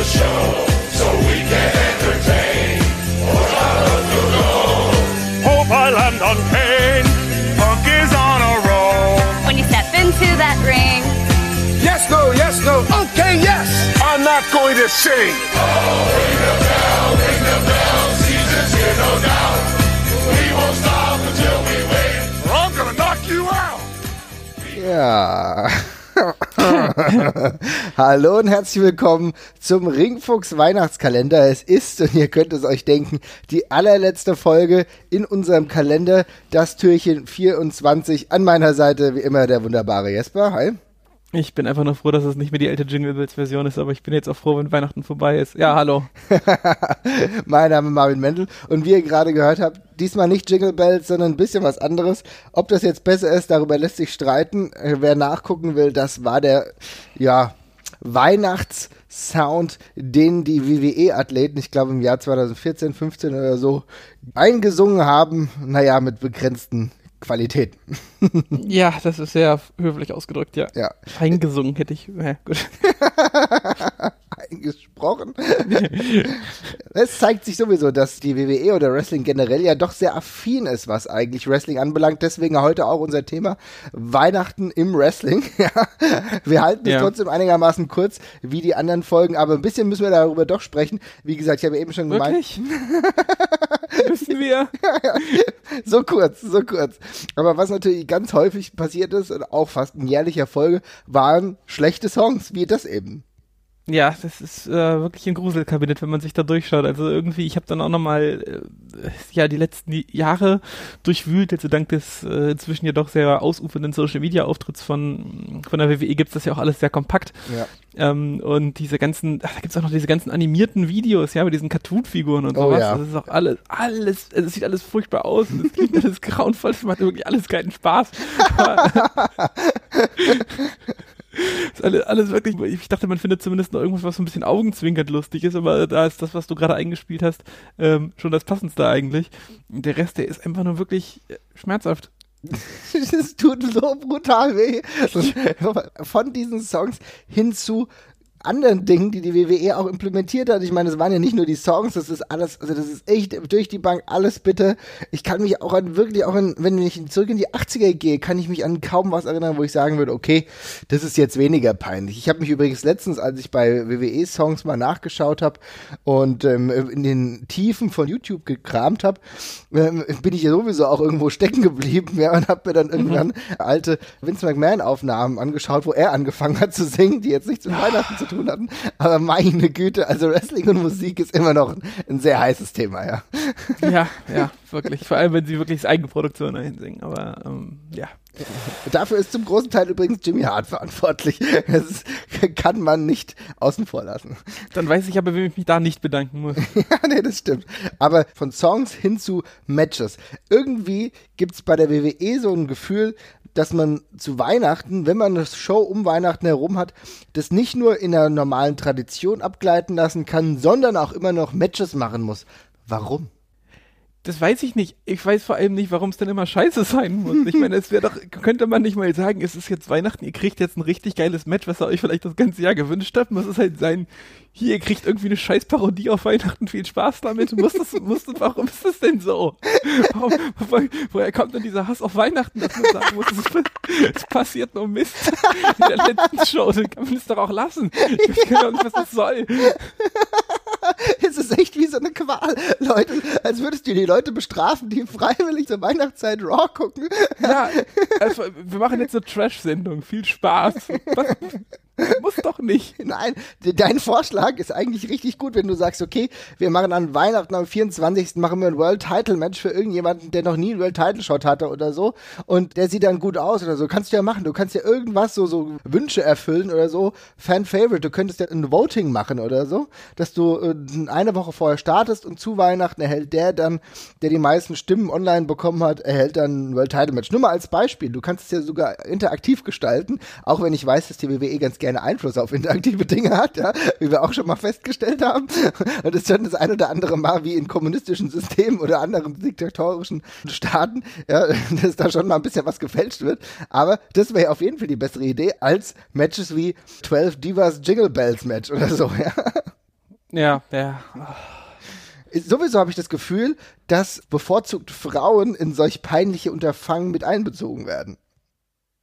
the show so we can entertain. Hope I land on Kane. Punk is on a roll. When you step into that ring, Yes, no, yes, no. Okay, yes. I'm not going to sing. Oh, ring the bell, ring the bell. Season's here, no doubt. We won't stop until we win. Or I'm gonna knock you out. Ja. Hallo und herzlich willkommen zum Ringfuchs Weihnachtskalender. Es ist, und ihr könnt es euch denken, die allerletzte Folge in unserem Kalender. Das Türchen 24. An meiner Seite wie immer der wunderbare Jesper. Hi. Ich bin einfach nur froh, dass es nicht mehr die alte Jingle Bells Version ist, aber ich bin jetzt auch froh, wenn Weihnachten vorbei ist. Ja, hallo. mein Name ist Marvin Mendel und wie ihr gerade gehört habt, diesmal nicht Jingle Bells, sondern ein bisschen was anderes. Ob das jetzt besser ist, darüber lässt sich streiten. Äh, Wer nachgucken will, das war der, ja, Weihnachtssound, den die WWE-Athleten, ich glaube im Jahr 2014, 15 oder so, eingesungen haben. Naja, mit begrenzten Qualitäten. Ja, das ist sehr höflich ausgedrückt, ja. Ja. Eingesungen hätte ich. Ja, gut. eingesprochen. es zeigt sich sowieso, dass die WWE oder Wrestling generell ja doch sehr affin ist, was eigentlich Wrestling anbelangt. Deswegen heute auch unser Thema Weihnachten im Wrestling. Wir halten es Ja. trotzdem einigermaßen kurz, wie die anderen Folgen, aber ein bisschen müssen wir darüber doch sprechen. Wie gesagt, ich habe eben schon gemeint, Wirklich? Müssen wir? so kurz, so kurz. Aber was natürlich ganz häufig passiert ist und auch fast ein jährlicher Folge, waren schlechte Songs, wie das eben. Ja, das ist äh, wirklich ein Gruselkabinett, wenn man sich da durchschaut. Also irgendwie, ich habe dann auch nochmal äh, ja die letzten Jahre durchwühlt, also dank des äh, inzwischen ja doch sehr ausufernden Social Media Auftritts von von der WWE gibt's das ja auch alles sehr kompakt. Ja. Ähm, und diese ganzen, ach, da gibt's auch noch diese ganzen animierten Videos, ja, mit diesen Cartoon-Figuren und Oh, sowas. ja. Das ist auch alles, alles, also es sieht alles furchtbar aus und es klingt alles grauenvoll, es macht wirklich alles keinen Spaß. ist alles, alles wirklich, ich dachte, man findet zumindest noch irgendwas, was so ein bisschen augenzwinkernd lustig ist, aber da ist das, was du gerade eingespielt hast, ähm, schon das Passendste eigentlich. Der Rest, der ist einfach nur wirklich äh, schmerzhaft. Es tut so brutal weh. Von diesen Songs hin zu anderen Dingen, die die WWE auch implementiert hat. Ich meine, es waren ja nicht nur die Songs, das ist alles, also das ist echt durch die Bank alles bitte. Ich kann mich auch an wirklich auch an, wenn ich zurück in die 80er gehe, kann ich mich an kaum was erinnern, wo ich sagen würde, okay, das ist jetzt weniger peinlich. Ich habe mich übrigens letztens, als ich bei WWE-Songs mal nachgeschaut habe und ähm, in den Tiefen von YouTube gekramt habe, ähm, bin ich ja sowieso auch irgendwo stecken geblieben ja, und habe mir dann irgendwann alte Vince McMahon-Aufnahmen angeschaut, wo er angefangen hat zu singen, die jetzt nichts mit Weihnachten zu tun hatten. Aber meine Güte, also Wrestling und Musik ist immer noch ein, sehr heißes Thema, ja. Ja, ja, wirklich. Vor allem, wenn sie wirklich Eigenproduktion dahin singen. Aber ähm, ja. Dafür ist zum großen Teil übrigens Jimmy Hart verantwortlich. Das kann man nicht außen vor lassen. Dann weiß ich aber, wem ich mich da nicht bedanken muss. Ja, nee, das stimmt. Aber von Songs hin zu Matches. Irgendwie gibt's bei der WWE so ein Gefühl, dass man zu Weihnachten, wenn man eine Show um Weihnachten herum hat, das nicht nur in einer normalen Tradition abgleiten lassen kann, sondern auch immer noch Matches machen muss. Warum? Das weiß ich nicht. Ich weiß vor allem nicht, warum es denn immer scheiße sein muss. Ich meine, es wäre doch, könnte man nicht mal sagen, es ist jetzt Weihnachten, ihr kriegt jetzt ein richtig geiles Match, was ihr euch vielleicht das ganze Jahr gewünscht habt. Muss es halt sein, hier, ihr kriegt irgendwie eine scheiß Parodie auf Weihnachten, viel Spaß damit. Muss das, muss das, warum ist das denn so? Warum, wo, woher kommt denn dieser Hass auf Weihnachten, dass man sagen muss, es, es passiert nur Mist in der letzten Show, dann kann man es doch auch lassen. Ich weiß gar nicht, was das soll. Es ist echt wie so eine Qual. Leute, als würdest du die Leute bestrafen, die freiwillig zur Weihnachtszeit Raw gucken. Ja, also, wir machen jetzt eine Trash-Sendung. Viel Spaß. Was? Muss doch nicht. Nein, de- dein Vorschlag ist eigentlich richtig gut, wenn du sagst, okay, wir machen an Weihnachten am 24. machen wir ein World Title Match für irgendjemanden, der noch nie einen World Title Shot hatte oder so und der sieht dann gut aus oder so. Kannst du ja machen. Du kannst ja irgendwas so, so Wünsche erfüllen oder so. Fan Favorite. Du könntest ja ein Voting machen oder so, dass du äh, eine Woche vorher startest und zu Weihnachten erhält der dann, der die meisten Stimmen online bekommen hat, erhält dann ein World Title Match. Nur mal als Beispiel. Du kannst es ja sogar interaktiv gestalten, auch wenn ich weiß, dass die WWE ganz gerne Einfluss auf interaktive Dinge hat, ja, wie wir auch schon mal festgestellt haben. Und es schon das ein oder andere Mal wie in kommunistischen Systemen oder anderen diktatorischen Staaten, ja, dass da schon mal ein bisschen was gefälscht wird. Aber das wäre auf jeden Fall die bessere Idee als Matches wie 12 Divas Jingle Bells Match oder so, ja. Ja, ja. Sowieso habe ich das Gefühl, dass bevorzugt Frauen in solch peinliche Unterfangen mit einbezogen werden.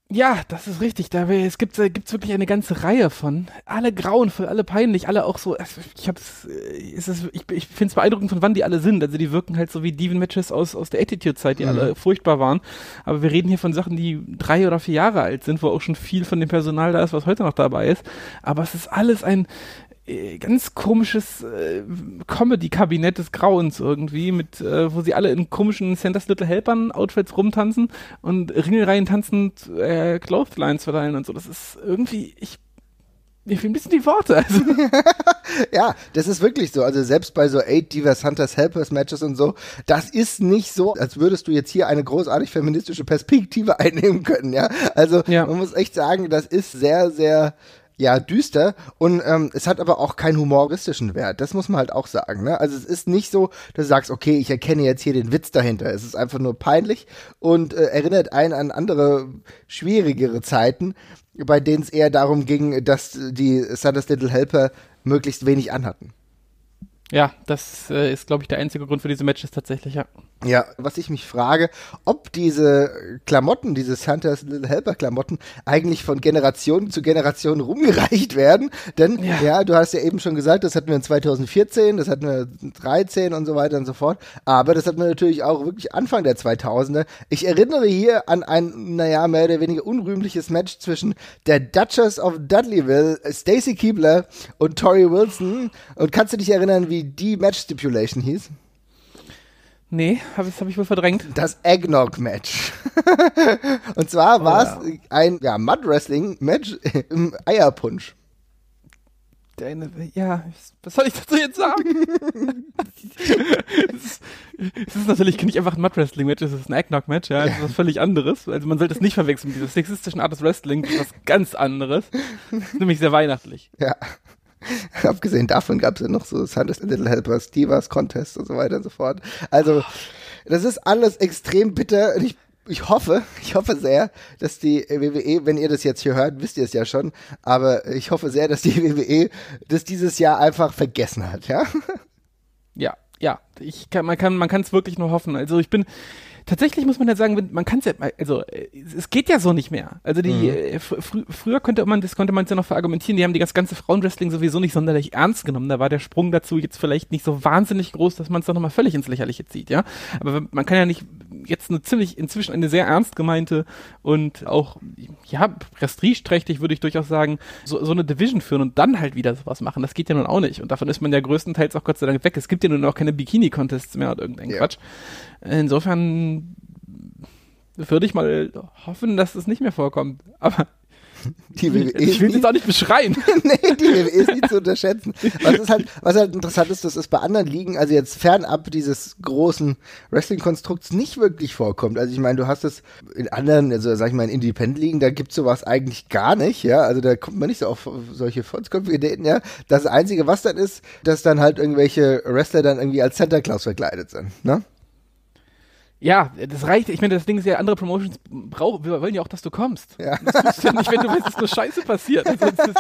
Ja, das ist richtig. Da, es gibt es gibt's wirklich eine ganze Reihe von. Alle grauenvoll, alle peinlich, alle auch so. Ich hab's, äh, ist es, ich, ich finde es beeindruckend, von wann die alle sind. Also die wirken halt so wie Diven-Matches aus, aus der Attitude-Zeit, die Mhm. alle furchtbar waren. Aber wir reden hier von Sachen, die drei oder vier Jahre alt sind, wo auch schon viel von dem Personal da ist, was heute noch dabei ist. Aber es ist alles ein äh, ganz komisches äh, Comedy-Kabinett des Grauens irgendwie, mit, äh, wo sie alle in komischen Santa's Little Helpern Outfits rumtanzen und Ringelreihen tanzend äh, Clotheslines verteilen und so. Das ist irgendwie, ich mir fehlen ein bisschen die Worte. Also, Ja, das ist wirklich so. Also selbst bei so Eight Divas Hunters Helpers Matches und so, das ist nicht so, als würdest du jetzt hier eine großartig feministische Perspektive einnehmen können, ja. Also Ja. man muss echt sagen, das ist sehr, sehr ja, düster und ähm, es hat aber auch keinen humoristischen Wert. Das muss man halt auch sagen. Ne? Also es ist nicht so, dass du sagst, okay, ich erkenne jetzt hier den Witz dahinter. Es ist einfach nur peinlich und äh, erinnert einen an andere schwierigere Zeiten, bei denen es eher darum ging, dass die Santa's Little Helper möglichst wenig anhatten. ja, das äh, ist, glaube ich, der einzige Grund für diese Matches tatsächlich, ja. Ja, was ich mich frage, ob diese Klamotten, diese Santa's Little Helper Klamotten eigentlich von Generation zu Generation rumgereicht werden. Denn, ja. Ja. du hast ja eben schon gesagt, das hatten wir in 2014, das hatten wir 13 und so weiter und so fort. Aber das hatten wir natürlich auch wirklich Anfang der 2000er. Ich erinnere hier an ein, naja, mehr oder weniger unrühmliches Match zwischen der Duchess of Dudleyville, Stacy Keebler und Tori Wilson. Und kannst du dich erinnern, wie die Match Stipulation hieß? Nee, hab, das habe ich wohl verdrängt. Das Eggnog-Match. Und zwar war es ein ja, Mud-Wrestling-Match im Eierpunsch. Deine, ja, was soll ich dazu jetzt sagen? es, ist, natürlich nicht einfach ein Mud-Wrestling-Match, es ist ein Eggnog-Match, ja, es ist was völlig anderes. Also man sollte es nicht verwechseln mit dieser sexistischen Art des Wrestling, das ist was ganz anderes. Nämlich sehr weihnachtlich. Ja. Abgesehen davon gab es ja noch so Santa's Little Helpers, Divas Contest und so weiter und so fort. Also, das ist alles extrem bitter und ich ich hoffe, ich hoffe sehr, dass die WWE, wenn ihr das jetzt hier hört, wisst ihr es ja schon, aber ich hoffe sehr, dass die WWE das dieses Jahr einfach vergessen hat, ja? Ja, ja, ich kann, man kann, man kann es wirklich nur hoffen. Also ich bin, tatsächlich muss man ja sagen, man kann es ja, also es geht ja so nicht mehr. Also die, äh, fr frü früher konnte man, das konnte man ja noch verargumentieren, die haben die das ganze Frauenwrestling sowieso nicht sonderlich ernst genommen. Da war der Sprung dazu jetzt vielleicht nicht so wahnsinnig groß, dass man es doch nochmal völlig ins Lächerliche zieht, ja. Aber man kann ja nicht jetzt eine ziemlich, inzwischen eine sehr ernst gemeinte und auch, ja, prestigeträchtig würde ich durchaus sagen, so, so eine Division führen und dann halt wieder sowas machen. Das geht ja nun auch nicht. Und davon ist man ja größtenteils auch Gott sei Dank weg. Es gibt ja nun auch keine Bikini-Contests mehr oder irgendein Ja. Quatsch. Insofern würde ich mal hoffen, dass es nicht mehr vorkommt. Aber Die WWE ich will es jetzt auch nicht beschreien. nee, die WWE ist nicht zu unterschätzen. Was ist halt, was halt interessant ist, dass es bei anderen Ligen, also jetzt fernab dieses großen Wrestling-Konstrukts nicht wirklich vorkommt. Also ich meine, du hast es in anderen, also sag ich mal in Independent-Ligen, da gibt's sowas eigentlich gar nicht, ja. Also da kommt man nicht so auf solche volksköpfige Ideen, ja. Das Einzige, was dann ist, dass dann halt irgendwelche Wrestler dann irgendwie als Santa Claus verkleidet sind, ne? Ja, das reicht. Ich meine, das Ding ist ja, andere Promotions brauchen, wir wollen ja auch, dass du kommst. Ja. Das tust du ja nicht, wenn du weißt, dass nur Scheiße passiert. Also, das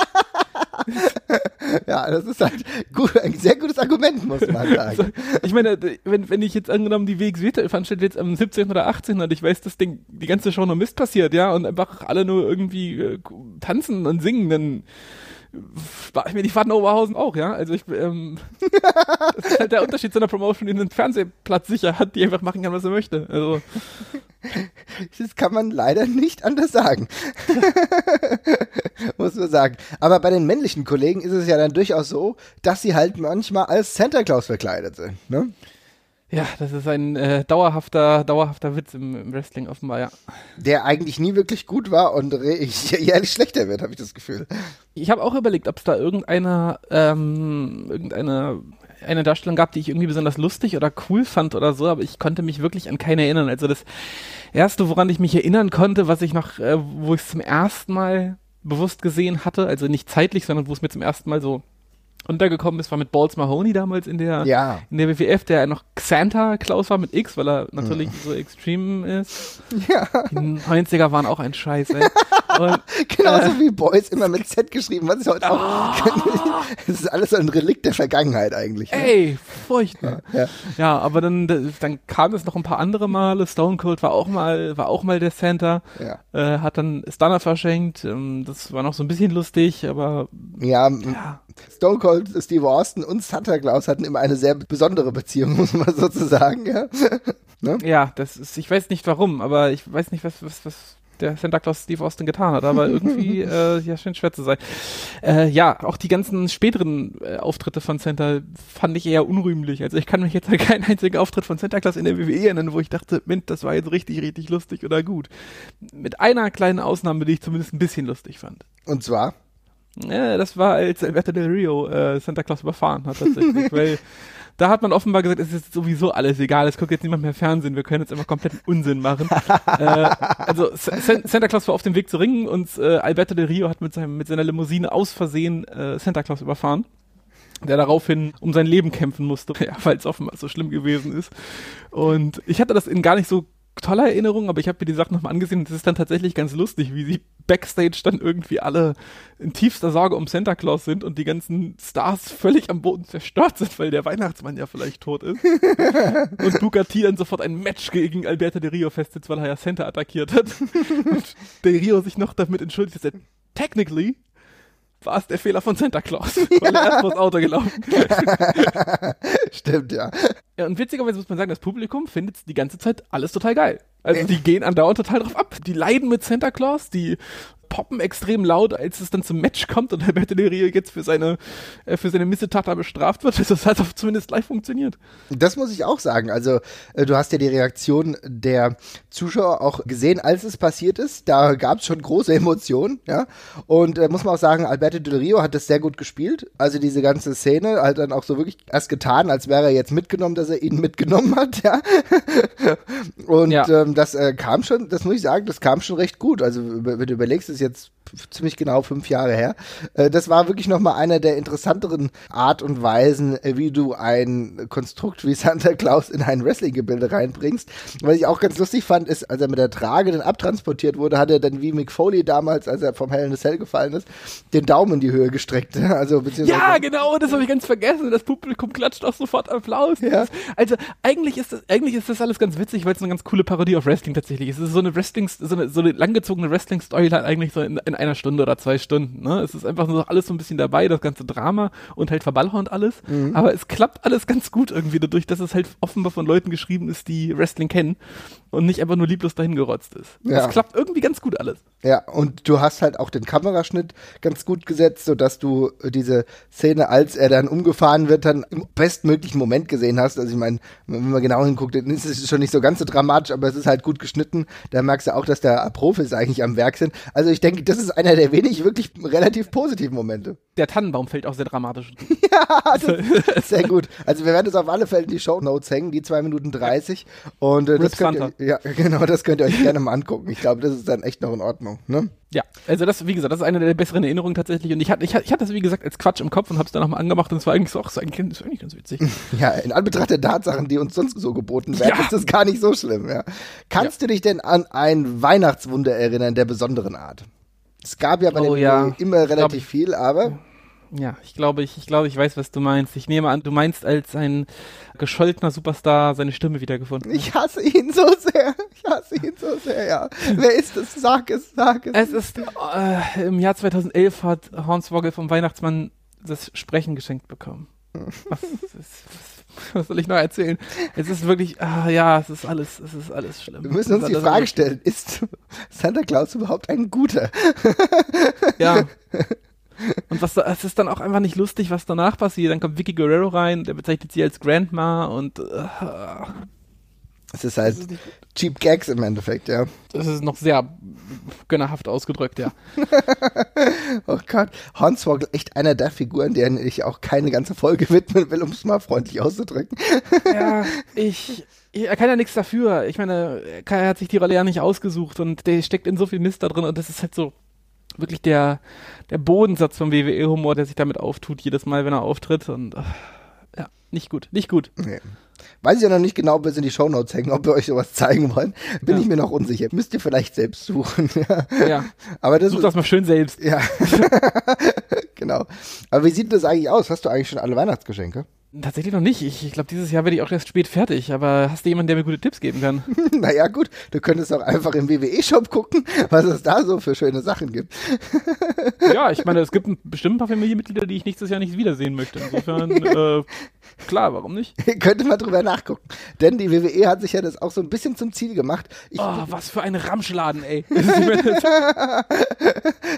Ja, das ist halt gut, ein sehr gutes Argument, muss man sagen. ich meine, wenn, wenn ich jetzt angenommen die WXW veranstaltet jetzt am 17. oder 18. und ich weiß, dass Ding, die ganze Show nur Mist passiert, ja, und einfach alle nur irgendwie äh, tanzen und singen, dann spare ich mir die Fahrt nach Oberhausen auch, ja. Also ich, ähm, das ist halt der Unterschied zu einer Promotion, die einen Fernsehplatz sicher hat, die einfach machen kann, was er möchte. Also, Das kann man leider nicht anders sagen. Muss man sagen. Aber bei den männlichen Kollegen ist es ja dann durchaus so, dass sie halt manchmal als Santa Claus verkleidet sind. Ne? Ja, das ist ein äh, dauerhafter, dauerhafter Witz im, im Wrestling offenbar, ja. Der eigentlich nie wirklich gut war und jährlich schlechter wird, habe ich das Gefühl. Ich habe auch überlegt, ob es da irgendeine, ähm, irgendeine eine Darstellung gab, die ich irgendwie besonders lustig oder cool fand oder so, aber ich konnte mich wirklich an keine erinnern. Also das erste, woran ich mich erinnern konnte, was ich noch, äh, wo ich es zum ersten Mal bewusst gesehen hatte, also nicht zeitlich, sondern wo es mir zum ersten Mal so untergekommen ist, war mit Balls Mahoney damals in der, Ja. in der WWF, der noch Xanta Klaus war mit X, weil er natürlich so extreme ist. Ja. Die 90er waren auch ein Scheiß, ey. Und, Genauso wie Boys immer mit Z geschrieben, was ist heute auch. Das ist alles so ein Relikt der Vergangenheit eigentlich. ne? ey, furchtbar. Ja. Ja, aber dann, dann kam es noch ein paar andere Male. Stone Cold war auch mal, war auch mal der Center. Ja. Äh, hat dann Stunner verschenkt. Ähm, das war noch so ein bisschen lustig, aber Ja, ja. Stone Cold, Steve Austin und Santa Claus hatten immer eine sehr besondere Beziehung, muss man so zu sagen, ja. Ja, das ist, ich weiß nicht warum, aber ich weiß nicht, was, was, was der Santa Claus Steve Austin getan hat, aber irgendwie, äh, ja, scheint schwer zu sein. Äh, ja, auch die ganzen späteren äh, Auftritte von Santa fand ich eher unrühmlich. Also ich kann mich jetzt an keinen einzigen Auftritt von Santa Claus in der WWE erinnern, wo ich dachte, Mensch, das war jetzt richtig, richtig lustig oder gut. Mit einer kleinen Ausnahme, die ich zumindest ein bisschen lustig fand. Und zwar, Ja, das war, als Alberto Del Rio äh, Santa Claus überfahren hat tatsächlich, weil da hat man offenbar gesagt, es ist sowieso alles egal, es guckt jetzt niemand mehr Fernsehen, wir können jetzt einfach kompletten Unsinn machen. äh, also San- Santa Claus war auf dem Weg zu ringen und äh, Alberto Del Rio hat mit, seinem, mit seiner Limousine aus Versehen äh, Santa Claus überfahren der daraufhin um sein Leben kämpfen musste, ja, weil es offenbar so schlimm gewesen ist. Und ich hatte das in gar nicht so toller Erinnerung, aber ich habe mir die Sachen nochmal angesehen und es ist dann tatsächlich ganz lustig, wie sie backstage dann irgendwie alle in tiefster Sorge um Santa Claus sind und die ganzen Stars völlig am Boden zerstört sind, weil der Weihnachtsmann ja vielleicht tot ist. und T dann sofort ein Match gegen Alberto de Rio festsetzt, weil er ja Santa attackiert hat. und de Rio sich noch damit entschuldigt, dass er technically war es der Fehler von Santa Claus, weil er erst vors Auto gelaufen stimmt, ja. Ja, und witzigerweise muss man sagen, das Publikum findet die ganze Zeit alles total geil. Also die gehen andauernd total drauf ab. Die leiden mit Santa Claus, die poppen extrem laut, als es dann zum Match kommt und Alberto Del Rio jetzt für seine, äh, für seine Missetat da bestraft wird. Das hat auch zumindest live funktioniert. Das muss ich auch sagen. Also, äh, du hast ja die Reaktion der Zuschauer auch gesehen, als es passiert ist. Da gab es schon große Emotionen, ja. Und äh, muss man auch sagen, Alberto Del Rio hat das sehr gut gespielt. Also diese ganze Szene hat dann auch so wirklich erst getan, als wäre er jetzt mitgenommen, dass er ihn mitgenommen hat, ja. Und Ja. ähm, das äh, kam schon, das muss ich sagen, das kam schon recht gut. Also, wenn du überlegst, ist jetzt ziemlich genau fünf Jahre her. Äh, das war wirklich nochmal einer der interessanteren Art und Weisen, äh, wie du ein Konstrukt wie Santa Claus in ein Wrestling-Gebilde reinbringst. Was ich auch ganz lustig fand, ist, als er mit der Trage dann abtransportiert wurde, hat er dann wie Mick Foley damals, als er vom Hell in a Cell gefallen ist, den Daumen in die Höhe gestreckt. Also, beziehungsweise Ja, genau, das habe ich ganz vergessen. Das Publikum klatscht auch sofort Applaus. Ja. Also eigentlich ist das, eigentlich ist das alles ganz witzig, weil es eine ganz coole Parodie auf Wrestling tatsächlich ist. Es ist so eine Wrestling, so eine, so eine langgezogene Wrestling-Storyline eigentlich so in, in einer Stunde oder zwei Stunden. Ne? Es ist einfach nur alles so ein bisschen dabei, das ganze Drama und halt verballhornt alles. Mhm. Aber es klappt alles ganz gut irgendwie dadurch, dass es halt offenbar von Leuten geschrieben ist, die Wrestling kennen und nicht einfach nur lieblos dahin gerotzt ist. Ja. Es klappt irgendwie ganz gut alles. Ja, und du hast halt auch den Kameraschnitt ganz gut gesetzt, sodass du äh, diese Szene, als er dann umgefahren wird, dann im bestmöglichen Moment gesehen hast. Also ich meine, wenn man genau hinguckt, dann ist es schon nicht so ganz so dramatisch, aber es ist halt gut geschnitten. Da merkst du auch, dass da Profis eigentlich am Werk sind. Also ich denke, das ist einer der wenig wirklich relativ positiven Momente. Der Tannenbaum fällt auch sehr dramatisch. Sehr gut. Also wir werden es auf alle Fälle in die Show Notes hängen, die zwei Minuten 30. Und äh, das könnt ihr, ja, genau, das könnt ihr euch gerne mal angucken. Ich glaube, das ist dann echt noch in Ordnung. Ne? Ja, also das, wie gesagt, das ist eine der besseren Erinnerungen tatsächlich. Und ich hatte, ich hatte, ich hatte das, wie gesagt, als Quatsch im Kopf und habe es dann nochmal angemacht und es war eigentlich so, ach, das ist eigentlich, das ist eigentlich ganz witzig. Ja, in Anbetracht der Tatsachen, die uns sonst so geboten werden, Ja. ist das gar nicht so schlimm. Ja. Kannst du dich denn an ein Weihnachtswunder erinnern der besonderen Art? Es gab ja bei Oh den ja. immer Ich glaub- relativ viel, aber Ja, ich glaube, ich, ich glaube, ich weiß, was du meinst. Ich nehme an, du meinst, als ein gescholtener Superstar seine Stimme wiedergefunden ich hasse ihn so sehr. Ich hasse ihn so sehr, ja. Wer ist es? Sag es, sag es. Es ist, äh, im Jahr 2011 hat Hornswoggle vom Weihnachtsmann das Sprechen geschenkt bekommen. Was, was, was soll ich noch erzählen? Es ist wirklich, ah, ja, es ist alles, es ist alles schlimm. Wir müssen uns die Frage stellen, ist Santa Claus überhaupt ein guter? Ja. Und was es ist dann auch einfach nicht lustig, was danach passiert. Dann kommt Vicky Guerrero rein, der bezeichnet sie als Grandma und äh, Es ist halt Cheap Gags im Endeffekt, ja. das ist noch sehr gönnerhaft ausgedrückt, ja. Oh Gott, Hornswoggle, echt einer der Figuren, denen ich auch keine ganze Folge widmen will, um es mal freundlich auszudrücken. ja, ich, ich, er kann ja nichts dafür. Ich meine, er er hat sich die Rolle ja nicht ausgesucht und der steckt in so viel Mist da drin und das ist halt so wirklich der, der Bodensatz vom WWE-Humor, der sich damit auftut, jedes Mal, wenn er auftritt. Und äh, ja, nicht gut, nicht gut. Nee. Weiß ich ja noch nicht genau, bis in die Shownotes hängen, ob wir euch sowas zeigen wollen. Bin Ja. ich mir noch unsicher. Müsst ihr vielleicht selbst suchen. ja. Aber das such ist, das mal schön selbst. ja. genau. Aber wie sieht das eigentlich aus? Hast du eigentlich schon alle Weihnachtsgeschenke? Tatsächlich noch nicht. Ich, ich glaube, dieses Jahr werde ich auch erst spät fertig. Aber hast du jemanden, der mir gute Tipps geben kann? naja, gut. Du könntest auch einfach im WWE-Shop gucken, was es da so für schöne Sachen gibt. ja, ich meine, es gibt bestimmt ein paar Familienmitglieder, die ich nächstes Jahr nicht wiedersehen möchte. Insofern, äh, klar, warum nicht? Könnte mal drüber nachgucken. Denn die WWE hat sich ja das auch so ein bisschen zum Ziel gemacht. Ich, Oh, was für ein Ramschladen, ey.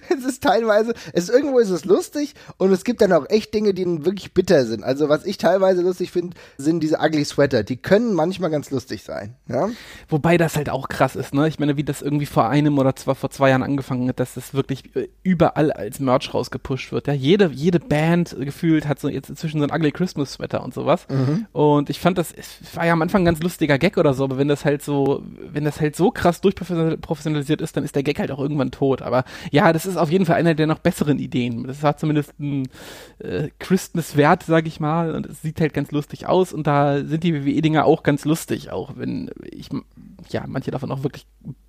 Es ist teilweise, es ist, irgendwo ist es lustig und es gibt dann auch echt Dinge, die wirklich bitter sind. Also was ich teilweise lustig finde, sind diese ugly Sweater. Die können manchmal ganz lustig sein. Ja? Wobei das halt auch krass ist, ne? Ich meine, wie das irgendwie vor einem oder zwar vor zwei Jahren angefangen hat, dass das wirklich äh, überall als Merch rausgepusht wird. Ja, jede, jede Band gefühlt hat so jetzt inzwischen so ein Ugly Christmas Sweater und sowas. Und ich fand das, war ja am Anfang ein ganz lustiger Gag oder so, aber wenn das halt so, wenn das halt so krass durchprofessionalisiert ist, dann ist der Gag halt auch irgendwann tot. Aber ja, das ist auf jeden Fall eine der noch besseren Ideen. Das hat zumindest einen äh, Christmas-Wert, sag ich mal, und sieht halt ganz lustig aus und da sind die WWE-Dinger auch ganz lustig, auch wenn ich, ja, manche davon auch wirklich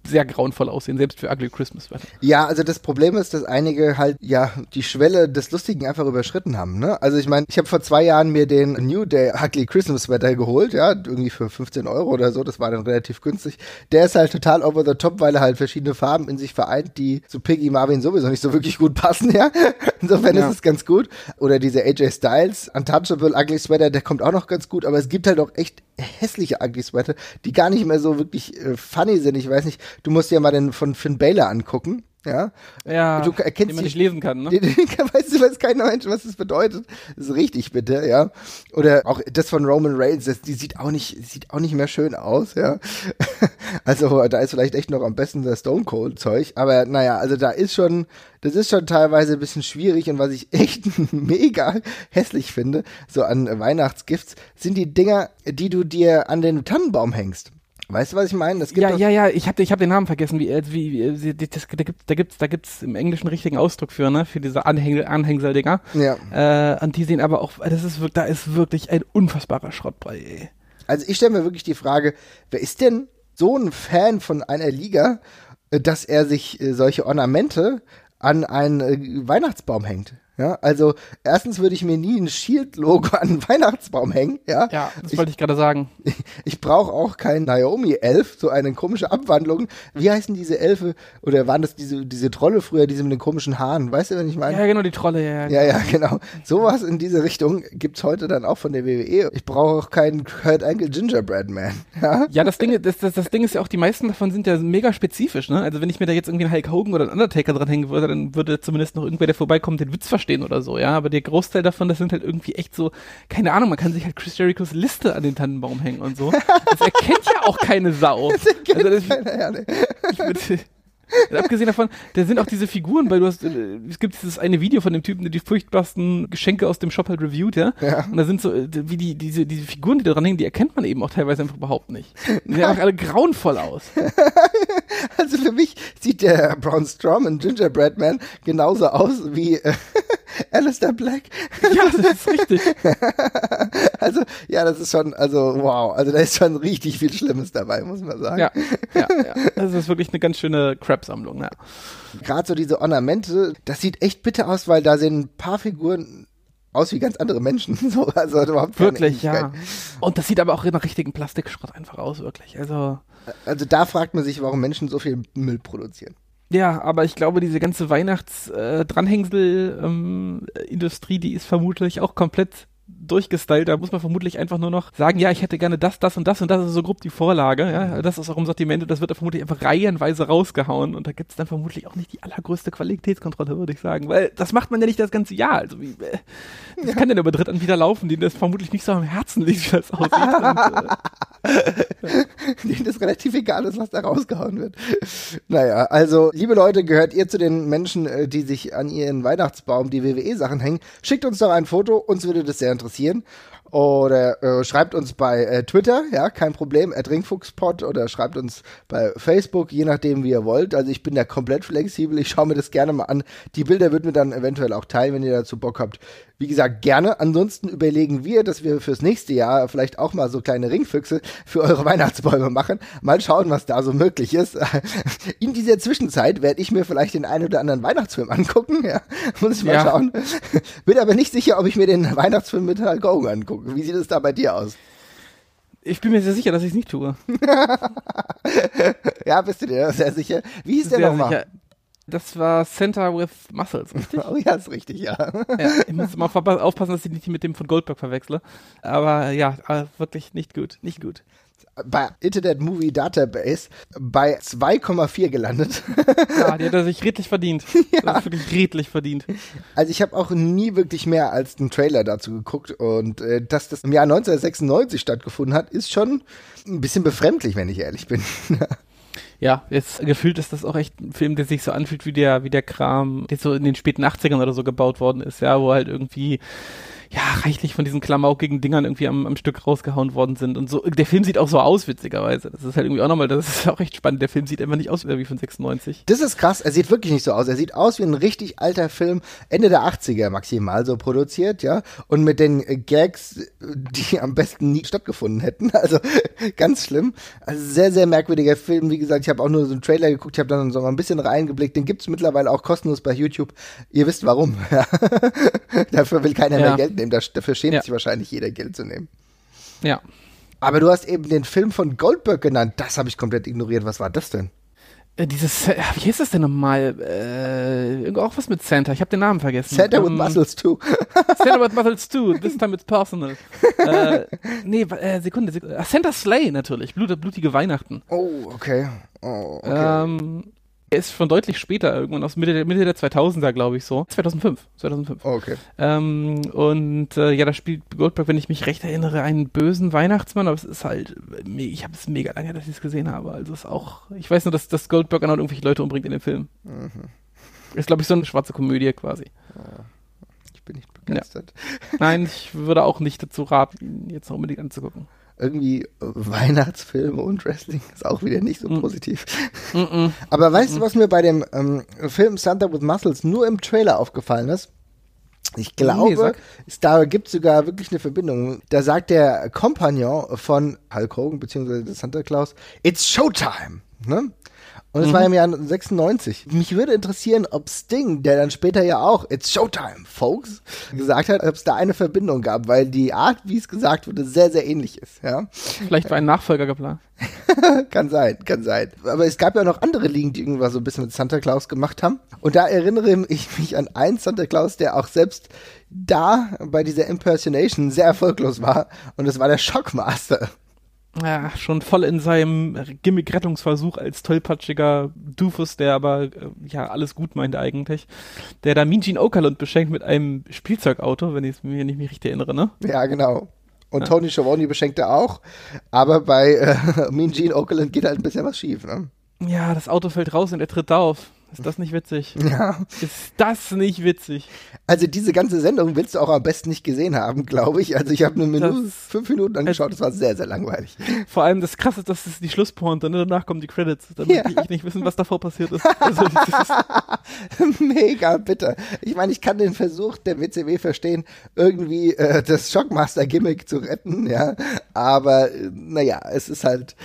sehr grauenvoll aussehen, selbst für Ugly Christmas Wetter. Ja, also das Problem ist, dass einige halt ja die Schwelle des Lustigen einfach überschritten haben. Ne? Also ich meine, ich habe vor zwei Jahren mir den New Day Ugly Christmas Sweater geholt, ja, irgendwie für 15 Euro oder so. Das war dann relativ günstig. Der ist halt total over the top, weil er halt verschiedene Farben in sich vereint, die zu Piggy Marvin sowieso nicht so wirklich gut passen, ja. Insofern Ja. ist es ganz gut. Oder diese AJ Styles Untouchable Ugly Sweater, der kommt auch noch ganz gut. Aber es gibt halt auch echt hässliche Ugly Sweater, die gar nicht mehr so wirklich äh, funny sind. Ich weiß nicht, du musst dir mal den von Finn Balor angucken. Ja, Ja, Du erkennst den man nicht lesen kann, ne? Den, den, weißt du, weiß keiner Mensch, was das bedeutet. Das ist richtig, bitte, ja. Oder auch das von Roman Reigns, das, die sieht auch nicht, sieht auch nicht mehr schön aus, ja. Also da ist vielleicht echt noch am besten das Stone Cold Zeug, aber naja, also da ist schon, das ist schon teilweise ein bisschen schwierig und was ich echt mega hässlich finde, so an Weihnachtsgifts, sind die Dinger, die du dir an den Tannenbaum hängst. Weißt du, was ich meine? Das gibt Ja, ja, ja, ich habe ich hab den Namen vergessen, wie, äh, wie, wie äh, das, da gibt da gibt's da gibt's im Englischen einen richtigen Ausdruck für, ne, für diese Anhäng Anhängseldinger. Ja. Äh, und die sehen aber auch, das ist wirklich, da ist wirklich ein unfassbarer Schrott bei, ey. Also ich stelle mir wirklich die Frage, wer ist denn so ein Fan von einer Liga, äh, dass er sich solche Ornamente an einen Weihnachtsbaum hängt? Ja, also erstens würde ich mir nie ein Shield-Logo an einen Weihnachtsbaum hängen, ja. Ja, das ich, wollte ich gerade sagen. ich brauche auch kein Naomi-Elf, so eine komische Abwandlung. Wie heißen diese Elfe? Oder waren das diese, diese Trolle früher, diese mit den komischen Haaren? Weißt du, wenn ich meine? Ja, genau, die Trolle, ja. Ja, ja, genau. Sowas in diese Richtung gibt's heute dann auch von der WWE. Ich brauche auch keinen Kurt Angle Gingerbread Man. Ja? Ja, das Ding, das, das, das Ding ist ja auch, die meisten davon sind ja mega spezifisch, ne? Also wenn ich mir da jetzt irgendwie einen Hulk Hogan oder einen Undertaker dranhängen würde, dann würde zumindest noch irgendwer, der vorbeikommt, den Witz verstehen oder so, ja. Aber der Großteil davon, das sind halt irgendwie echt so, keine Ahnung, man kann sich halt Chris Jerichos Liste an den Tannenbaum hängen und so. Das erkennt ja auch keine Sau. Also das, Ja, ne. ich würde, Und abgesehen davon, da sind auch diese Figuren, weil du hast, äh, es gibt dieses eine Video von dem Typen, der die furchtbarsten Geschenke aus dem Shop halt reviewt, ja. Ja. Und da sind so, äh, wie die, diese, diese Figuren, die da dran hängen, die erkennt man eben auch teilweise einfach überhaupt nicht. Die sehen einfach alle grauenvoll aus. Also für mich sieht der Braun Strowman Gingerbread Man genauso aus wie äh, Alistair Black. Ja, das ist richtig. Also ja, das ist schon, also wow, also da ist schon richtig viel Schlimmes dabei, muss man sagen. Ja, ja, ja. Das ist wirklich eine ganz schöne Crap-Sammlung, ja. Gerade so diese Ornamente, das sieht echt bitter aus, weil da sehen ein paar Figuren aus wie ganz andere Menschen. So, also überhaupt Wirklich, ja. Und das sieht aber auch nach richtigen Plastikschrott einfach aus, wirklich. Also. Also da fragt man sich, warum Menschen so viel Müll produzieren. Ja, aber ich glaube, diese ganze Weihnachts-Dranhängsel-Industrie, die ist vermutlich auch komplett durchgestylt. Da muss man vermutlich einfach nur noch sagen, ja, ich hätte gerne das, das und das und das ist so grob die Vorlage. Ja, das ist auch im Sortiment und das wird dann vermutlich einfach reihenweise rausgehauen und da gibt es dann vermutlich auch nicht die allergrößte Qualitätskontrolle, würde ich sagen. Weil das macht man ja nicht das ganze Jahr. Also wie, äh, das kann ja nur über Drittanbieter laufen, denen das vermutlich nicht so am Herzen liegt, wie das aussieht. und, äh, denen das relativ egal ist, was da rausgehauen wird. Naja, also, liebe Leute, gehört ihr zu den Menschen, äh, die sich an ihren Weihnachtsbaum die WWE-Sachen hängen? Schickt uns doch ein Foto, uns würde das sehr interessieren. investieren Oder äh, schreibt uns bei äh, Twitter, ja, kein Problem, @ringfuchspod oder schreibt uns bei Facebook, je nachdem wie ihr wollt. Also ich bin da komplett flexibel, ich schaue mir das gerne mal an. Die Bilder würden wir dann eventuell auch teilen, wenn ihr dazu Bock habt. Wie gesagt, gerne. Ansonsten überlegen wir, dass wir fürs nächste Jahr vielleicht auch mal so kleine Ringfüchse für eure Weihnachtsbäume machen. Mal schauen, was da so möglich ist. In dieser Zwischenzeit werde ich mir vielleicht den einen oder anderen Weihnachtsfilm angucken. Ja, muss ich mal Ja. schauen. Bin aber nicht sicher, ob ich mir den Weihnachtsfilm mit Hulk Hogan angucke. Wie sieht es da bei dir aus? Ich bin mir sehr sicher, dass ich es nicht tue. Ja, bist du dir sehr sicher? Wie hieß der nochmal? Das war Center with Muscles, richtig? Oh ja, ist richtig, ja. ja, ich muss mal aufpassen, dass ich nicht mit dem von Goldberg verwechsle. Aber ja, äh, wirklich nicht gut, nicht gut. Bei Internet Movie Database bei 2,4 gelandet. Ja, die hat er sich redlich verdient. Das ist wirklich redlich verdient. Also ich habe auch nie wirklich mehr als einen Trailer dazu geguckt und äh, dass das im Jahr 1996 stattgefunden hat, ist schon ein bisschen befremdlich, wenn ich ehrlich bin. Ja, jetzt gefühlt ist das auch echt ein Film, der sich so anfühlt wie der, wie der Kram, der so in den späten 80ern oder so gebaut worden ist, ja, wo halt irgendwie ja, reichlich von diesen klamaukigen Dingern irgendwie am, am Stück rausgehauen worden sind und so. Der Film sieht auch so aus, witzigerweise. Das ist halt irgendwie auch nochmal, das ist auch echt spannend. Der Film sieht einfach nicht aus wie von 96. Das ist krass, er sieht wirklich nicht so aus. Er sieht aus wie ein richtig alter Film, Ende der 80er maximal so produziert, ja. Und mit den äh, Gags, die am besten nie stattgefunden hätten. Also ganz schlimm. Also sehr, sehr merkwürdiger Film. Wie gesagt, ich habe auch nur so einen Trailer geguckt, ich habe dann so mal ein bisschen reingeblickt. Den gibt's mittlerweile auch kostenlos bei YouTube. Ihr wisst warum. Ja. Dafür will keiner Ja. mehr Geld nehmen. Dafür schämt Ja. sich wahrscheinlich jeder Geld zu nehmen. Ja. Aber du hast eben den Film von Goldberg genannt. Das habe ich komplett ignoriert. Was war das denn? Äh, dieses, äh, wie hieß das denn nochmal? Äh, irgendwo auch was mit Santa. Ich habe den Namen vergessen. Santa with Ähm, Muscles too. Santa with Muscles too. This time it's personal. äh, nee, äh, Sekunde, Sekunde. Ach, Santa Slay natürlich. Blut, blutige Weihnachten. Oh, okay. Oh, okay. Ähm, er ist schon deutlich später, irgendwann aus Mitte der, Mitte der 2000er, glaube ich so. 2005. 2005. Oh, okay. Ähm, und äh, ja, da spielt Goldberg, wenn ich mich recht erinnere, einen bösen Weihnachtsmann, aber es ist halt, ich habe es mega lange, dass ich es gesehen habe. Also es ist auch, ich weiß nur, dass, dass Goldberg andauernd irgendwelche Leute umbringt in dem Film. Ist, glaube ich, so eine schwarze Komödie quasi. Ich bin nicht begeistert. Nein, ich würde auch nicht dazu raten, ihn jetzt noch unbedingt anzugucken. Irgendwie äh, Weihnachtsfilme und Wrestling ist auch wieder nicht so Mm. positiv. Aber weißt du, was mir bei dem ähm, Film Santa with Muscles nur im Trailer aufgefallen ist? Ich glaube, es, da gibt es sogar wirklich eine Verbindung. Da sagt der Kompagnon von Hulk Hogan beziehungsweise Santa Claus, It's Showtime. Ne? Und es war im Jahr 96. Mich würde interessieren, ob Sting, der dann später ja auch It's Showtime, folks, gesagt hat, ob es da eine Verbindung gab, weil die Art, wie es gesagt wurde, sehr, sehr ähnlich ist. Ja? Vielleicht war ein Nachfolger geplant. Kann sein, kann sein. Aber es gab ja noch andere Ligen, die irgendwas so ein bisschen mit Santa Claus gemacht haben. Und da erinnere ich mich an einen Santa Claus, der auch selbst da bei dieser Impersonation sehr erfolglos war. Und das war der Shockmaster. Ja, schon voll in seinem Gimmick-Rettungsversuch als tollpatschiger Doofus, der aber äh, ja alles gut meint eigentlich. Der da Mean Gene Okerlund beschenkt mit einem Spielzeugauto, wenn ich es mir nicht mehr richtig erinnere, ne? Ja, genau. Und Tony Schiavone beschenkte auch. Aber bei äh, Mean Gene Okerlund geht halt ein bisschen was schief, ne? Ja, das Auto fällt raus und er tritt auf. Ist das nicht witzig? Ja. Ist das nicht witzig? Also diese ganze Sendung willst du auch am besten nicht gesehen haben, glaube ich. Also ich habe eine Minute, Das- fünf Minuten angeschaut, das war sehr, sehr langweilig. Vor allem das Krasse das ist die Schlusspointe, ne? danach kommen die Credits. Dann will Ja. ich nicht wissen, was davor passiert ist. Also, ist Mega bitter. Ich meine, ich kann den Versuch der WCW verstehen, irgendwie äh, das Shockmaster-Gimmick zu retten, ja. Aber äh, naja, es ist halt.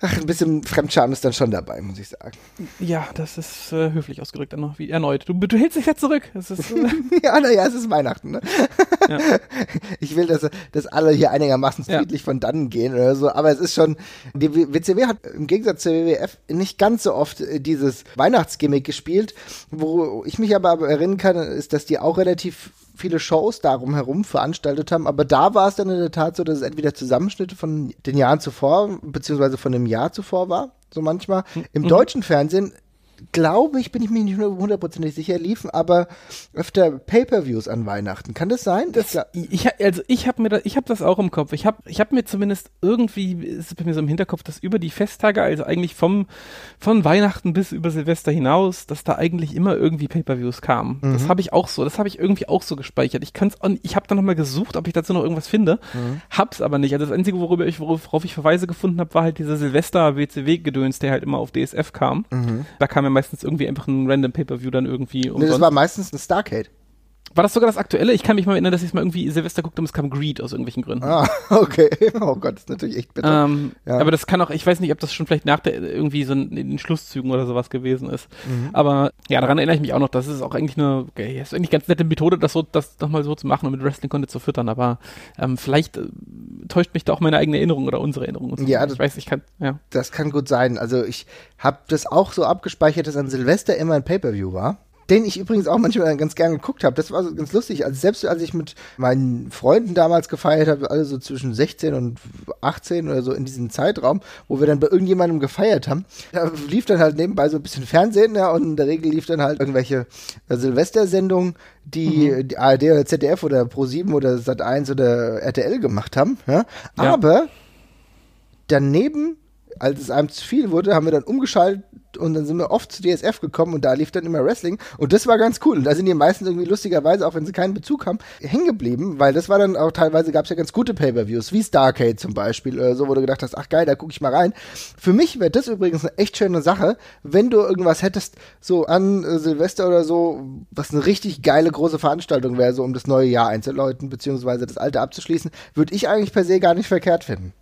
Ach, ein bisschen Fremdscham ist dann schon dabei, muss ich sagen. ja, das ist äh, höflich ausgedrückt dann noch wie erneut. Du, du hältst dich ja zurück. Ist, äh, ja, naja, es ist Weihnachten, ne? Ja. Ich will, dass, dass alle hier einigermaßen Ja. friedlich von dannen gehen oder so, aber es ist schon, die WCW hat im Gegensatz zur WWF nicht ganz so oft äh, dieses Weihnachtsgimmick gespielt. Wo ich mich aber erinnern kann, ist, dass die auch relativ viele Shows darum herum veranstaltet haben, aber da war es dann in der Tat so, dass es entweder Zusammenschnitte von den Jahren zuvor, beziehungsweise von dem Jahr zuvor war, so manchmal. Im deutschen Fernsehen glaube ich, bin ich mir nicht hundertprozentig sicher, liefen aber öfter Pay-per-Views an Weihnachten. Kann das sein? Das, Ich, also ich habe mir da, ich habe das auch im Kopf. Ich habe ich hab mir zumindest irgendwie ist bei mir so im Hinterkopf, dass über die Festtage, also eigentlich vom von Weihnachten bis über Silvester hinaus, dass da eigentlich immer irgendwie Pay-per-Views kamen. Das habe ich auch so, das habe ich irgendwie auch so gespeichert. Ich kann's auch, ich habe dann noch mal gesucht, ob ich dazu noch irgendwas finde, hab's aber nicht. Also das einzige, worüber ich worauf ich Verweise gefunden habe, war halt dieser Silvester WCW Gedöns, der halt immer auf DSF kam. Da kam ja meistens irgendwie einfach ein random Pay-per-View dann irgendwie nee, das war meistens ein Starcade. War das sogar das aktuelle? Ich kann mich mal erinnern, dass ich mal irgendwie Silvester guckte und es kam Greed aus irgendwelchen Gründen. Ah, okay. Oh Gott, das ist natürlich echt bitter. Ähm, Ja. Aber das kann auch, ich weiß nicht, ob das schon vielleicht nach der irgendwie so in den Schlusszügen oder sowas gewesen ist. Mhm. Aber ja, daran erinnere ich mich auch noch. Das ist auch eigentlich eine, okay, ist eigentlich ganz nette Methode, das so, das nochmal so zu machen und mit Wrestling Content zu füttern. Aber ähm, vielleicht äh, täuscht mich da auch meine eigene Erinnerung oder unsere Erinnerung. So. Ja, ich das- weiß, ich kann, ja. Das kann gut sein. Also ich habe das auch so abgespeichert, dass an Silvester immer ein Pay-per-View war. Den ich übrigens auch manchmal ganz gern geguckt habe. Das war so ganz lustig. Also selbst als ich mit meinen Freunden damals gefeiert habe, alle so zwischen 16 und 18 oder so in diesem Zeitraum, wo wir dann bei irgendjemandem gefeiert haben, da lief dann halt nebenbei so ein bisschen Fernsehen, ja, und in der Regel lief dann halt irgendwelche äh, Silvestersendungen, die die ARD oder ZDF oder Pro7 oder Sat1 oder RTL gemacht haben, ja. Ja. Aber daneben, als es einem zu viel wurde, haben wir dann umgeschaltet und dann sind wir oft zu DSF gekommen und da lief dann immer Wrestling und das war ganz cool. Und da sind die meisten irgendwie lustigerweise, auch wenn sie keinen Bezug haben, hängen geblieben, weil das war dann auch teilweise gab es ja ganz gute Pay-Per-Views, wie Starcade zum Beispiel oder so, wo du gedacht hast, ach geil, da gucke ich mal rein. Für mich wäre das übrigens eine echt schöne Sache, wenn du irgendwas hättest, so an äh, Silvester oder so, was eine richtig geile große Veranstaltung wäre, so um das neue Jahr einzuläuten, beziehungsweise das alte abzuschließen, würde ich eigentlich per se gar nicht verkehrt finden.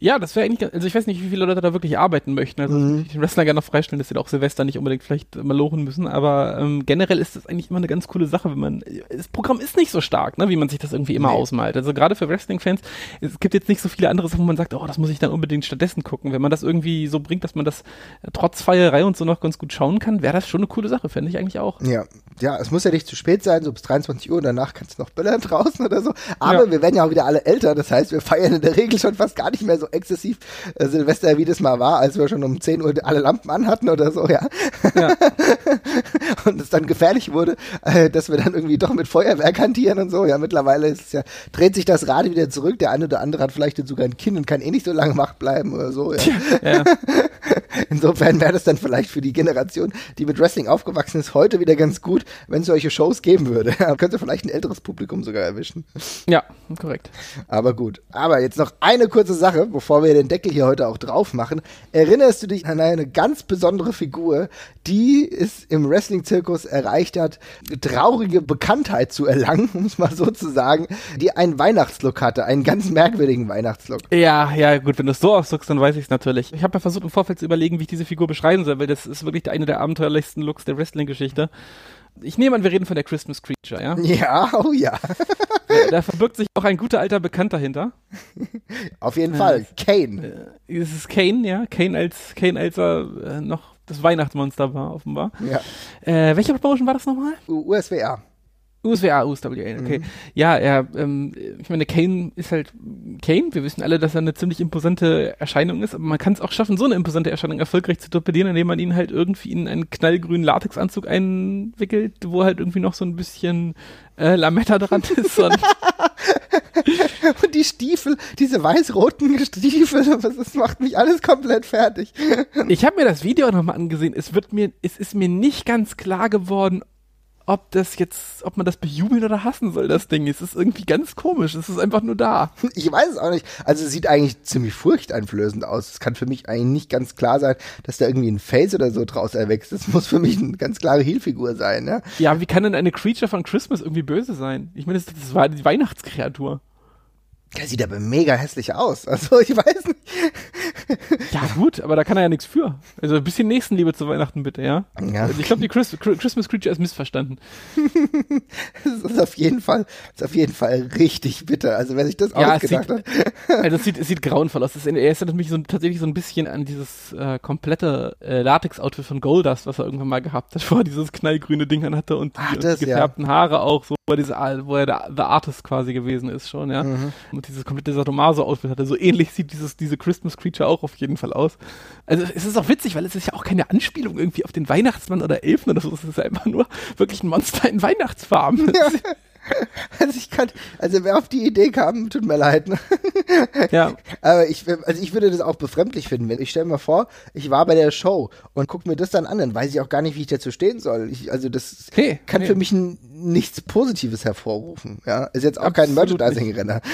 Ja, das wäre eigentlich, also ich weiß nicht, wie viele Leute da wirklich arbeiten möchten. Also Mhm. ich den Wrestler gerne noch freistellen, dass sie da auch Silvester nicht unbedingt vielleicht mal lochen müssen, aber ähm, generell ist das eigentlich immer eine ganz coole Sache, wenn man, das Programm ist nicht so stark, ne, wie man sich das irgendwie immer Nee. ausmalt. Also gerade für Wrestling-Fans, es gibt jetzt nicht so viele andere Sachen, wo man sagt, oh, das muss ich dann unbedingt stattdessen gucken. Wenn man das irgendwie so bringt, dass man das äh, trotz Feierei und so noch ganz gut schauen kann, wäre das schon eine coole Sache, fände ich eigentlich auch. Ja, ja, es muss ja nicht zu spät sein, so bis 23 Uhr und danach kannst du noch böllern draußen oder so. Aber Ja. wir werden ja auch wieder alle älter, das heißt, wir feiern in der Regel schon fast gar nicht mehr so exzessiv äh, Silvester, wie das mal war, als wir schon um 10 Uhr alle Lampen anhatten oder so, ja. Ja. und es dann gefährlich wurde, äh, dass wir dann irgendwie doch mit Feuerwerk hantieren und so. Ja, mittlerweile ist es ja, dreht sich das Rad wieder zurück. Der eine oder andere hat vielleicht jetzt sogar ein Kind und kann eh nicht so lange wach bleiben oder so. Ja. ja. Insofern wäre das dann vielleicht für die Generation, die mit Wrestling aufgewachsen ist, heute wieder ganz gut, wenn es solche Shows geben würde. Könnte vielleicht ein älteres Publikum sogar erwischen. ja, korrekt. Aber gut. Aber jetzt noch eine kurze Sache, bevor wir den Deckel hier heute auch drauf machen. Erinnerst du dich an eine ganz besondere Figur, die es im Wrestling-Zirkus erreicht hat, traurige Bekanntheit zu erlangen, um es mal so zu sagen, die einen Weihnachtslook hatte, einen ganz merkwürdigen Weihnachtslook. Ja, ja, gut, wenn du es so ausdrückst, dann weiß ich es natürlich. Ich habe ja versucht im Vorfeld zu überlegen, wie ich diese Figur beschreiben soll, weil das ist wirklich eine der abenteuerlichsten Looks der Wrestling-Geschichte. Ich nehme an, wir reden von der Christmas Creature, ja? Ja, oh ja. da verbirgt sich auch ein guter alter Bekannt dahinter. Auf jeden Fall. Kane. Es ist Kane, ja? Kane als, Kane als er äh, noch das Weihnachtsmonster war, offenbar. Ja. Äh, welche Promotion war das nochmal? U- USWA. USWA, USWA, okay. Ja, er, ähm, ich meine, Kane ist halt Kane. Wir wissen alle, dass er eine ziemlich imposante Erscheinung ist, aber man kann es auch schaffen, so eine imposante Erscheinung erfolgreich zu torpedieren, indem man ihn halt irgendwie in einen knallgrünen Latexanzug einwickelt, wo halt irgendwie noch so ein bisschen äh, Lametta dran ist. Und Und die Stiefel, diese weiß-roten Stiefel, das das macht mich alles komplett fertig. ich habe mir das Video nochmal angesehen. Es wird mir, es ist mir nicht ganz klar geworden, ob das jetzt, ob man das bejubeln oder hassen soll, das Ding. Es ist irgendwie ganz komisch. Es ist einfach nur da. Ich weiß es auch nicht. Also es sieht eigentlich ziemlich furchteinflößend aus. Es kann für mich eigentlich nicht ganz klar sein, dass da irgendwie ein Face oder so draus erwächst. Das muss für mich eine ganz klare Heel-Figur sein, ne? Ja, wie kann denn eine Creature von Christmas irgendwie böse sein? Ich meine, das, das war die Weihnachtskreatur. Der sieht aber mega hässlich aus. Also ich weiß nicht. Ja, gut, aber da kann er ja nichts für. Also ein bisschen Nächstenliebe zu Weihnachten bitte, ja? Ja. Also ich glaube, die Chris, Chris- Christmas Creature ist missverstanden. Das ist auf jeden Fall, ist auf jeden Fall richtig bitter. Also wer sich das Ja, ausgedacht sieht- hat. Also es sieht, es sieht grauenvoll aus. Das ist, er erinnert mich so, tatsächlich so ein bisschen an dieses äh, komplette äh, Latex-Outfit von Goldust, was er irgendwann mal gehabt hat, wo er dieses knallgrüne Ding an hatte und die, Ach, und das, die ja. gefärbten Haare auch, so, wo er, diese, wo er der The Artist quasi gewesen ist schon, ja. Mhm. Und dieses komplette Sadomaso-Outfit hatte. So ähnlich sieht dieses, diese Christmas Creature auch auf jeden Fall aus. Also es ist auch witzig, weil es ist ja auch keine Anspielung irgendwie auf den Weihnachtsmann oder Elfen oder so. Es ist einfach nur wirklich ein Monster in Weihnachtsfarben. Ja. Also ich kann, also wer auf die Idee kam, tut mir leid. Ne? Ja. Aber ich, also ich würde das auch befremdlich finden. Wenn ich stelle mir vor, ich war bei der Show und gucke mir das dann an, dann weiß ich auch gar nicht, wie ich dazu stehen soll. Ich, also das Nee, kann nee. für mich nichts Positives hervorrufen. Ja, ist jetzt auch kein Absolut Merchandising-Renner.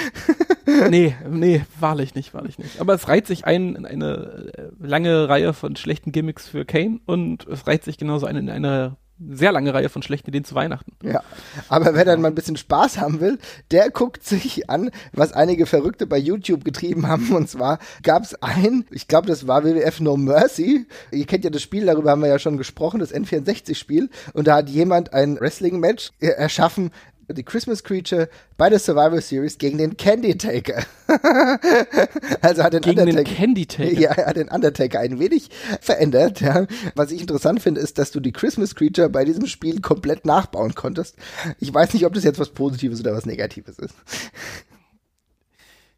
Nee, nee, wahrlich nicht, wahrlich nicht. Aber es reiht sich ein in eine äh, lange Reihe von schlechten Gimmicks für Kane und es reiht sich genauso ein in eine sehr lange Reihe von schlechten Ideen zu Weihnachten. Ja, aber wer dann mal ein bisschen Spaß haben will, der guckt sich an, was einige Verrückte bei YouTube getrieben haben. Und zwar gab es ein, ich glaube, das war WWF No Mercy. Ihr kennt ja das Spiel, darüber haben wir ja schon gesprochen, das N64-Spiel. Und da hat jemand ein Wrestling-Match äh, erschaffen, die Christmas Creature bei der Survivor Series gegen den Candy Taker. also hat den Gegen den Undertaker. Candy Taker. Ja, hat den Undertaker ein wenig verändert. Ja. Was ich interessant finde, ist, dass du die Christmas Creature bei diesem Spiel komplett nachbauen konntest. Ich weiß nicht, ob das jetzt was Positives oder was Negatives ist.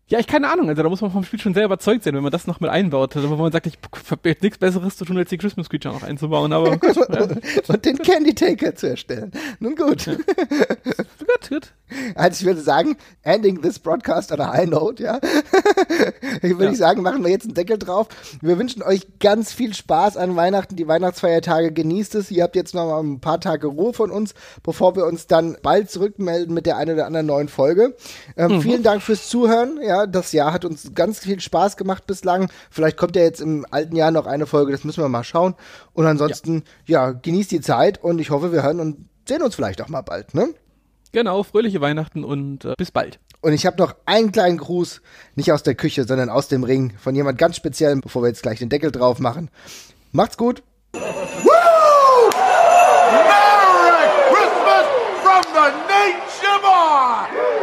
Ja, ich keine Ahnung. Also da muss man vom Spiel schon sehr überzeugt sein, wenn man das noch mit einbaut. Also, wo man sagt, ich habe jetzt nichts Besseres zu tun, als die Christmas Creature noch einzubauen. Aber gut, ja. Und den Candy Taker zu erstellen. Nun gut. gut, gut. Also ich würde sagen, ending this broadcast on a high note, ja. ich würde Ja. sagen, machen wir jetzt einen Deckel drauf. Wir wünschen euch ganz viel Spaß an Weihnachten, die Weihnachtsfeiertage. Genießt es. Ihr habt jetzt noch mal ein paar Tage Ruhe von uns, bevor wir uns dann bald zurückmelden mit der einen oder anderen neuen Folge. Ähm, Vielen Dank fürs Zuhören. Ja, das Jahr hat uns ganz viel Spaß gemacht bislang. Vielleicht kommt ja jetzt im alten Jahr noch eine Folge. Das müssen wir mal schauen. Und ansonsten, ja, genießt die Zeit und ich hoffe, wir hören und sehen uns vielleicht auch mal bald, ne? Genau, fröhliche Weihnachten und äh, bis bald. Und ich habe noch einen kleinen Gruß, nicht aus der Küche, sondern aus dem Ring, von jemand ganz speziellem, bevor wir jetzt gleich den Deckel drauf machen. Macht's gut. Merry Christmas from the Nate